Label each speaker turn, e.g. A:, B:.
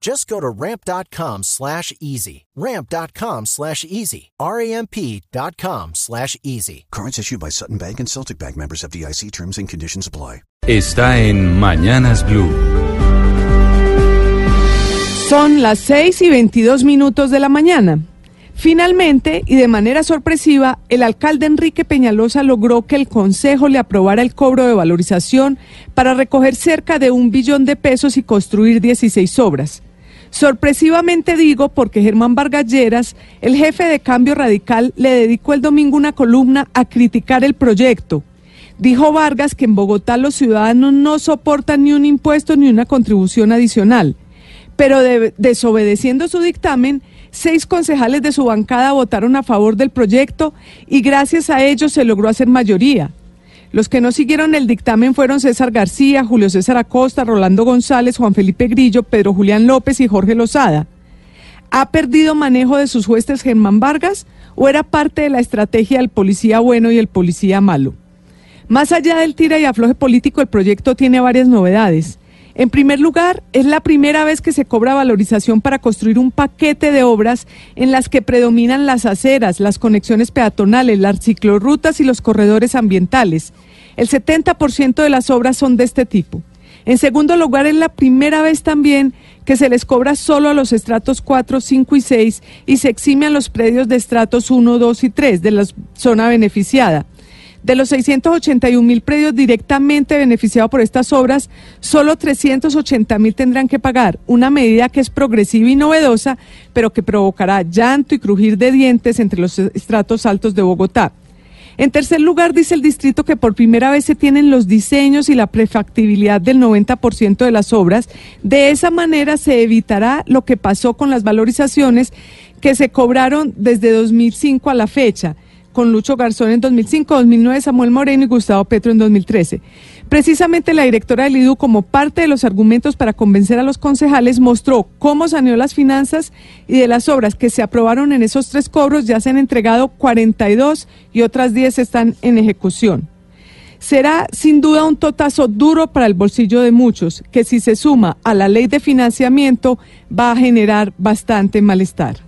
A: Just go to ramp.com slash easy. Ramp.com slash easy. R-A-M-P.com slash easy.
B: Cards issued by Sutton Bank and Celtic Bank members of DIC terms and conditions apply.
C: Está en Mañanas Blue.
D: Son las 6 y 22 minutos de la mañana. Finalmente, y de manera sorpresiva, el alcalde Enrique Peñalosa logró que el Consejo le aprobara el cobro de valorización para recoger cerca de un billón de pesos y construir 16 obras. Sorpresivamente digo porque Germán Vargas el jefe de Cambio Radical, le dedicó el domingo una columna a criticar el proyecto. Dijo Vargas que en Bogotá los ciudadanos no soportan ni un impuesto ni una contribución adicional, pero desobedeciendo su dictamen, seis concejales de su bancada votaron a favor del proyecto y gracias a ellos se logró hacer mayoría. Los que no siguieron el dictamen fueron César García, Julio César Acosta, Rolando González, Juan Felipe Grillo, Pedro Julián López y Jorge Lozada. ¿Ha perdido manejo de sus jueces Germán Vargas o era parte de la estrategia del policía bueno y el policía malo? Más allá del tira y afloje político, el proyecto tiene varias novedades. En primer lugar, es la primera vez que se cobra valorización para construir un paquete de obras en las que predominan las aceras, las conexiones peatonales, las ciclorrutas y los corredores ambientales. El 70% de las obras son de este tipo. En segundo lugar, es la primera vez también que se les cobra solo a los estratos 4, 5 y 6 y se exime a los predios de estratos 1, 2 y 3 de la zona beneficiada. De los 681 mil predios directamente beneficiados por estas obras, solo 380 mil tendrán que pagar, una medida que es progresiva y novedosa, pero que provocará llanto y crujir de dientes entre los estratos altos de Bogotá. En tercer lugar, dice el distrito que por primera vez se tienen los diseños y la prefactibilidad del 90% de las obras. De esa manera se evitará lo que pasó con las valorizaciones que se cobraron desde 2005 a la fecha con Lucho Garzón en 2005, 2009 Samuel Moreno y Gustavo Petro en 2013. Precisamente la directora del IDU, como parte de los argumentos para convencer a los concejales, mostró cómo saneó las finanzas y de las obras que se aprobaron en esos tres cobros ya se han entregado 42 y otras 10 están en ejecución. Será sin duda un totazo duro para el bolsillo de muchos, que si se suma a la ley de financiamiento va a generar bastante malestar.